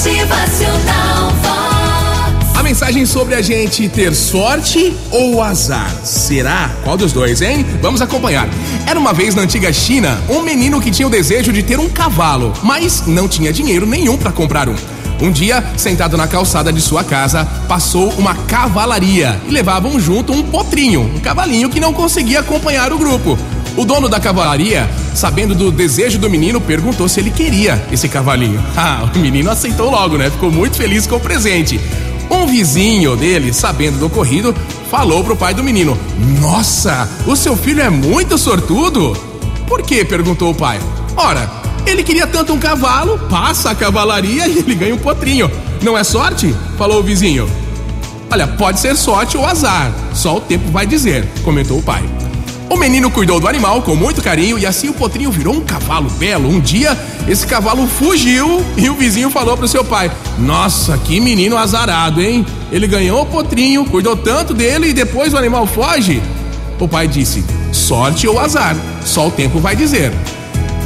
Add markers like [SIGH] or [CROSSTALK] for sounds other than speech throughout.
Motivacional Vox. A mensagem sobre a gente ter sorte ou azar. Será? Qual dos dois, hein? Vamos acompanhar. Era uma vez na antiga China um menino que tinha o desejo de ter um cavalo, mas não tinha dinheiro nenhum para comprar um. Um dia, sentado na calçada de sua casa, passou uma cavalaria e levavam junto um potrinho, um cavalinho que não conseguia acompanhar o grupo. O dono da cavalaria, sabendo do desejo do menino, perguntou se ele queria esse cavalinho. [LAUGHS] Ah, o menino aceitou logo, né? Ficou muito feliz com o presente. Um vizinho dele, sabendo do ocorrido, falou pro pai do menino: Nossa, o seu filho é muito sortudo. Por quê? perguntou o pai. Ora, ele queria tanto um cavalo, passa a cavalaria e ele ganha um potrinho. Não é sorte? falou o vizinho. Olha, pode ser sorte ou azar, só o tempo vai dizer, comentou o pai. O menino cuidou do animal com muito carinho e assim o potrinho virou um cavalo belo. Um dia, esse cavalo fugiu e o vizinho falou pro seu pai: Nossa, que menino azarado, hein? Ele ganhou o potrinho, cuidou tanto dele e depois o animal foge. O pai disse: Sorte ou azar, só o tempo vai dizer.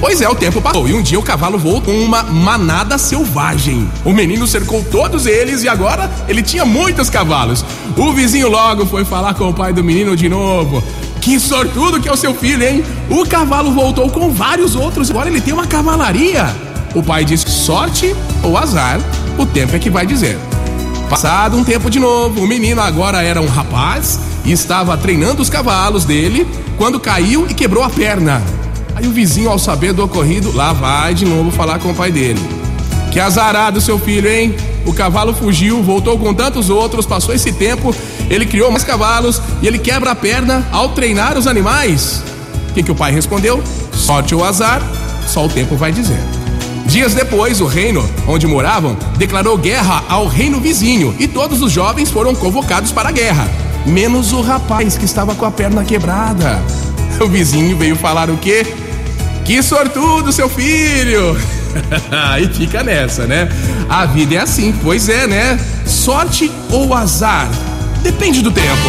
Pois é, o tempo passou e um dia o cavalo voou com uma manada selvagem. O menino cercou todos eles e agora ele tinha muitos cavalos. O vizinho logo foi falar com o pai do menino de novo. Que sortudo que é o seu filho, hein? O cavalo voltou com vários outros, agora ele tem uma cavalaria. O pai disse: sorte ou azar, o tempo é que vai dizer. Passado um tempo de novo, o menino agora era um rapaz e estava treinando os cavalos dele quando caiu e quebrou a perna. Aí o vizinho, ao saber do ocorrido, lá vai de novo falar com o pai dele. Que azarado seu filho, hein? O cavalo fugiu, voltou com tantos outros, passou esse tempo, ele criou mais cavalos e ele quebra a perna ao treinar os animais. O que, que o pai respondeu? Sorte ou azar, só o tempo vai dizer. Dias depois, o reino onde moravam declarou guerra ao reino vizinho e todos os jovens foram convocados para a guerra, menos o rapaz que estava com a perna quebrada. [LAUGHS] O vizinho veio falar o quê? Que sortudo, seu filho! [LAUGHS] Aí fica nessa, né? A vida é assim, pois é, né? Sorte ou azar? Depende do tempo.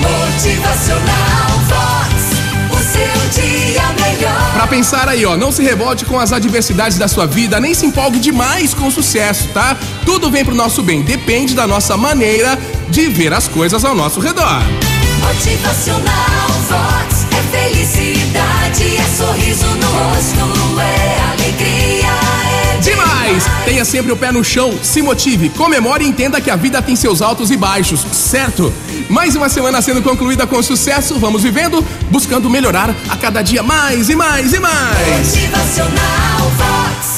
Motivacional Vox. O seu dia melhor. Pra pensar aí, ó, não se revolte com as adversidades da sua vida, nem se empolgue demais com o sucesso, tá? Tudo vem pro nosso bem, depende da nossa maneira de ver as coisas ao nosso redor. Motivacional Vox. É felicidade, é sorriso no rosto, é! Tenha sempre o pé no chão, se motive, comemore e entenda que a vida tem seus altos e baixos, certo? Mais uma semana sendo concluída com sucesso, vamos vivendo, buscando melhorar a cada dia mais e mais e mais. Motivacional Vox.